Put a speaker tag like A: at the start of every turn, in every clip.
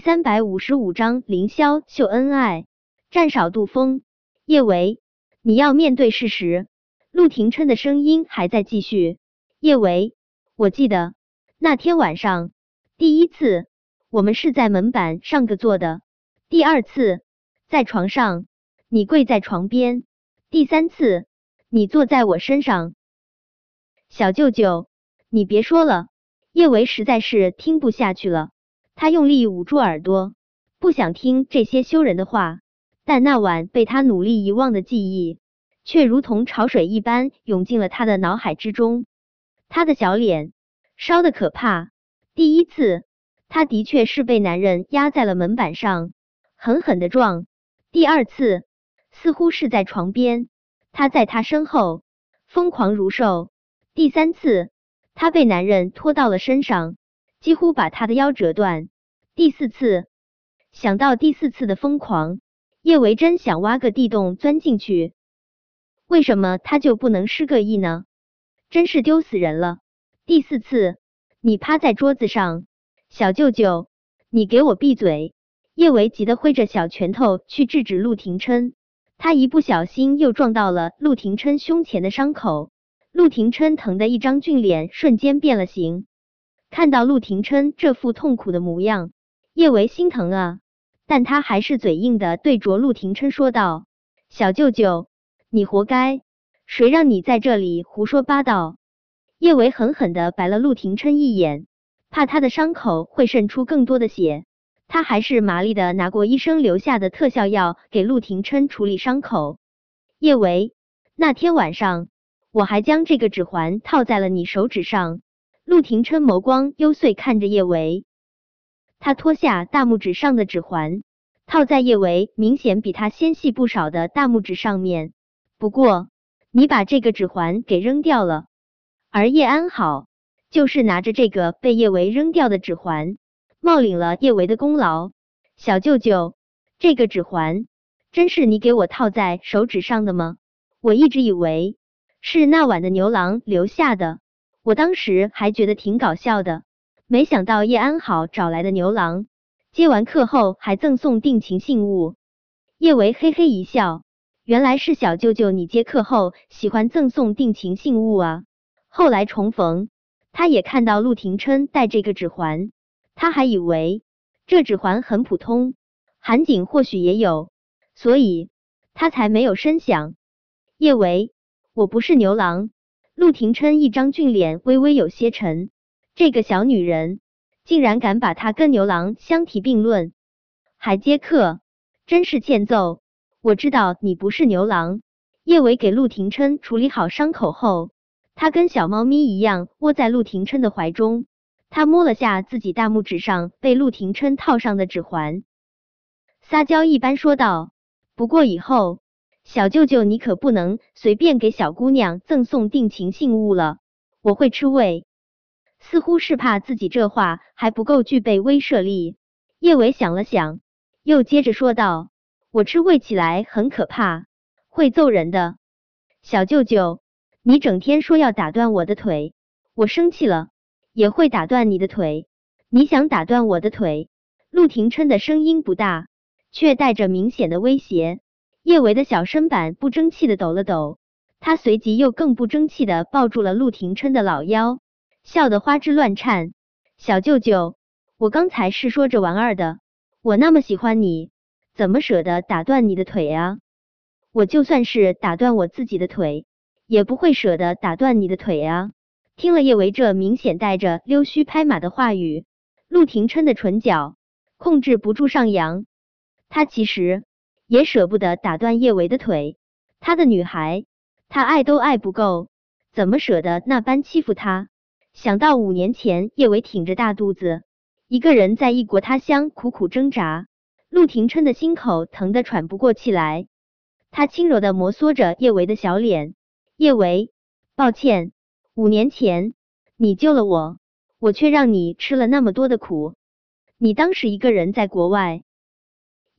A: 三百五十五章凌霄秀恩爱，占少度风。叶维，你要面对事实。陆廷琛的声音还在继续。叶维，我记得那天晚上，第一次我们是在门板上个坐的，第二次在床上，你跪在床边，第三次你坐在我身上。小舅舅，你别说了。叶维实在是听不下去了。他用力捂住耳朵，不想听这些羞人的话，但那晚被他努力遗忘的记忆，却如同潮水一般涌进了他的脑海之中。他的小脸烧的可怕。第一次，他的确是被男人压在了门板上，狠狠的撞；第二次，似乎是在床边，他在他身后疯狂如兽；第三次，他被男人拖到了身上。几乎把他的腰折断。第四次，想到第四次的疯狂，叶维真想挖个地洞钻进去。为什么他就不能失个忆呢？真是丢死人了！第四次，你趴在桌子上，小舅舅，你给我闭嘴！叶维急得挥着小拳头去制止陆廷琛，他一不小心又撞到了陆廷琛胸前的伤口，陆廷琛疼的一张俊脸瞬间变了形。看到陆廷琛这副痛苦的模样，叶维心疼啊，但他还是嘴硬的对着陆廷琛说道：“小舅舅，你活该，谁让你在这里胡说八道？”叶维狠狠的白了陆廷琛一眼，怕他的伤口会渗出更多的血，他还是麻利的拿过医生留下的特效药给陆廷琛处理伤口。叶维，那天晚上我还将这个指环套在了你手指上。陆廷琛眸光幽邃，看着叶维。他脱下大拇指上的指环，套在叶维明显比他纤细不少的大拇指上面。不过，你把这个指环给扔掉了，而叶安好就是拿着这个被叶维扔掉的指环，冒领了叶维的功劳。小舅舅，这个指环真是你给我套在手指上的吗？我一直以为是那晚的牛郎留下的。我当时还觉得挺搞笑的，没想到叶安好找来的牛郎，接完课后还赠送定情信物。叶维嘿嘿一笑，原来是小舅舅你接课后喜欢赠送定情信物啊。后来重逢，他也看到陆廷琛戴这个指环，他还以为这指环很普通，韩景或许也有，所以他才没有深想。叶维，我不是牛郎。陆廷琛一张俊脸微微有些沉，这个小女人竟然敢把他跟牛郎相提并论，还接客，真是欠揍！我知道你不是牛郎。叶伟给陆廷琛处理好伤口后，他跟小猫咪一样窝在陆廷琛的怀中，他摸了下自己大拇指上被陆廷琛套上的指环，撒娇一般说道：“不过以后。”小舅舅，你可不能随便给小姑娘赠送定情信物了，我会吃味。似乎是怕自己这话还不够具备威慑力。叶伟想了想，又接着说道：“我吃味起来很可怕，会揍人的。小舅舅，你整天说要打断我的腿，我生气了也会打断你的腿。你想打断我的腿？”陆廷琛的声音不大，却带着明显的威胁。叶维的小身板不争气的抖了抖，他随即又更不争气的抱住了陆廷琛的老腰，笑得花枝乱颤。小舅舅，我刚才是说着玩儿的，我那么喜欢你，怎么舍得打断你的腿啊？我就算是打断我自己的腿，也不会舍得打断你的腿啊！听了叶维这明显带着溜须拍马的话语，陆廷琛的唇角控制不住上扬，他其实。也舍不得打断叶维的腿，他的女孩，他爱都爱不够，怎么舍得那般欺负他？想到五年前叶维挺着大肚子，一个人在异国他乡苦苦挣扎，陆廷琛的心口疼得喘不过气来。他轻柔的摩挲着叶维的小脸，叶维，抱歉，五年前你救了我，我却让你吃了那么多的苦。你当时一个人在国外。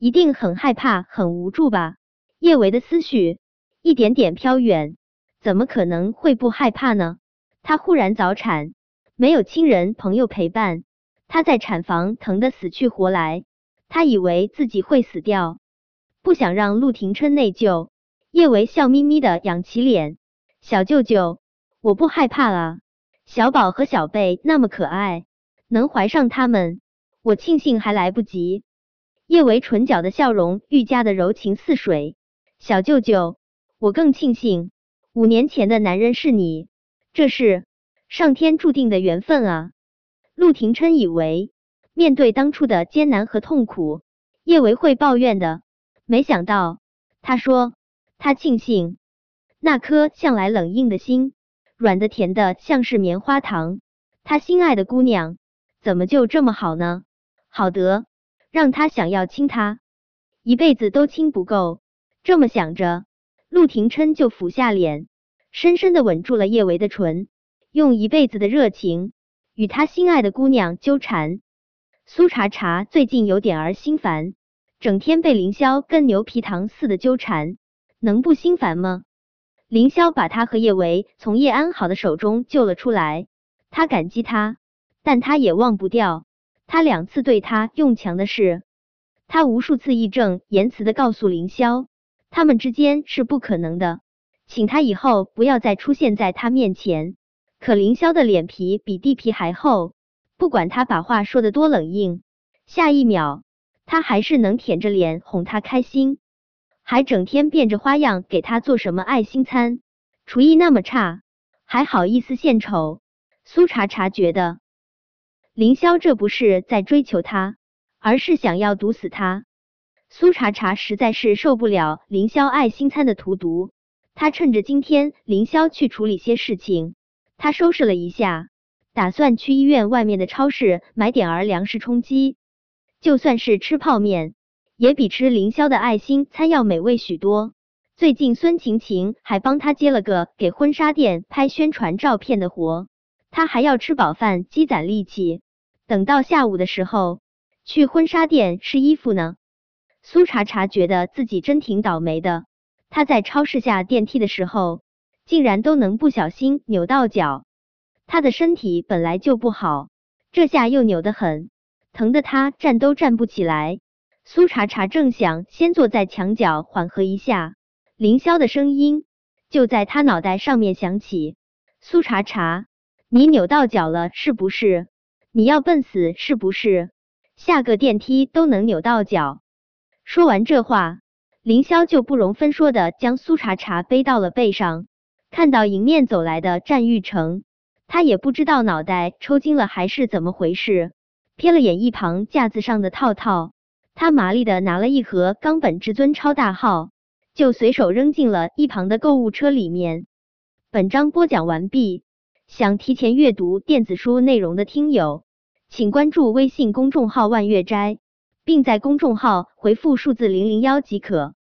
A: 一定很害怕，很无助吧？叶维的思绪一点点飘远，怎么可能会不害怕呢？他忽然早产，没有亲人朋友陪伴，他在产房疼得死去活来，他以为自己会死掉，不想让陆廷琛内疚。叶维笑眯眯的仰起脸，小舅舅，我不害怕了。小宝和小贝那么可爱，能怀上他们，我庆幸还来不及。叶维唇角的笑容愈加的柔情似水。小舅舅，我更庆幸五年前的男人是你，这是上天注定的缘分啊！陆廷琛以为面对当初的艰难和痛苦，叶维会抱怨的，没想到他说。他庆幸那颗向来冷硬的心，软的甜的像是棉花糖。他心爱的姑娘怎么就这么好呢？好得让他想要亲她一辈子都亲不够。这么想着，陆廷琛就俯下脸，深深的吻住了叶维的唇，用一辈子的热情与他心爱的姑娘纠缠。苏茶茶最近有点儿心烦，整天被凌霄跟牛皮糖似的纠缠。能不心烦吗？凌霄把他和叶维从叶安好的手中救了出来，他感激他，但他也忘不掉他两次对他用强的事。他无数次义正言辞的告诉凌霄，他们之间是不可能的，请他以后不要再出现在他面前。可凌霄的脸皮比地皮还厚，不管他把话说的多冷硬，下一秒他还是能舔着脸哄他开心。还整天变着花样给他做什么爱心餐，厨艺那么差，还好意思献丑。苏茶茶觉得凌霄这不是在追求他，而是想要毒死他。苏茶茶实在是受不了凌霄爱心餐的荼毒，他趁着今天凌霄去处理些事情，他收拾了一下，打算去医院外面的超市买点儿粮食充饥，就算是吃泡面。也比吃凌霄的爱心餐要美味许多。最近孙晴晴还帮他接了个给婚纱店拍宣传照片的活，他还要吃饱饭积攒力气，等到下午的时候去婚纱店试衣服呢。苏茶茶觉得自己真挺倒霉的，他在超市下电梯的时候，竟然都能不小心扭到脚。他的身体本来就不好，这下又扭得很，疼得他站都站不起来。苏茶茶正想先坐在墙角缓和一下，凌霄的声音就在他脑袋上面响起：“苏茶茶，你扭到脚了是不是？你要笨死是不是？下个电梯都能扭到脚。”说完这话，凌霄就不容分说的将苏茶茶背到了背上。看到迎面走来的战玉成，他也不知道脑袋抽筋了还是怎么回事，瞥了眼一旁架子上的套套。他麻利的拿了一盒冈本至尊超大号，就随手扔进了一旁的购物车里面。本章播讲完毕，想提前阅读电子书内容的听友，请关注微信公众号万月斋，并在公众号回复数字零零幺即可。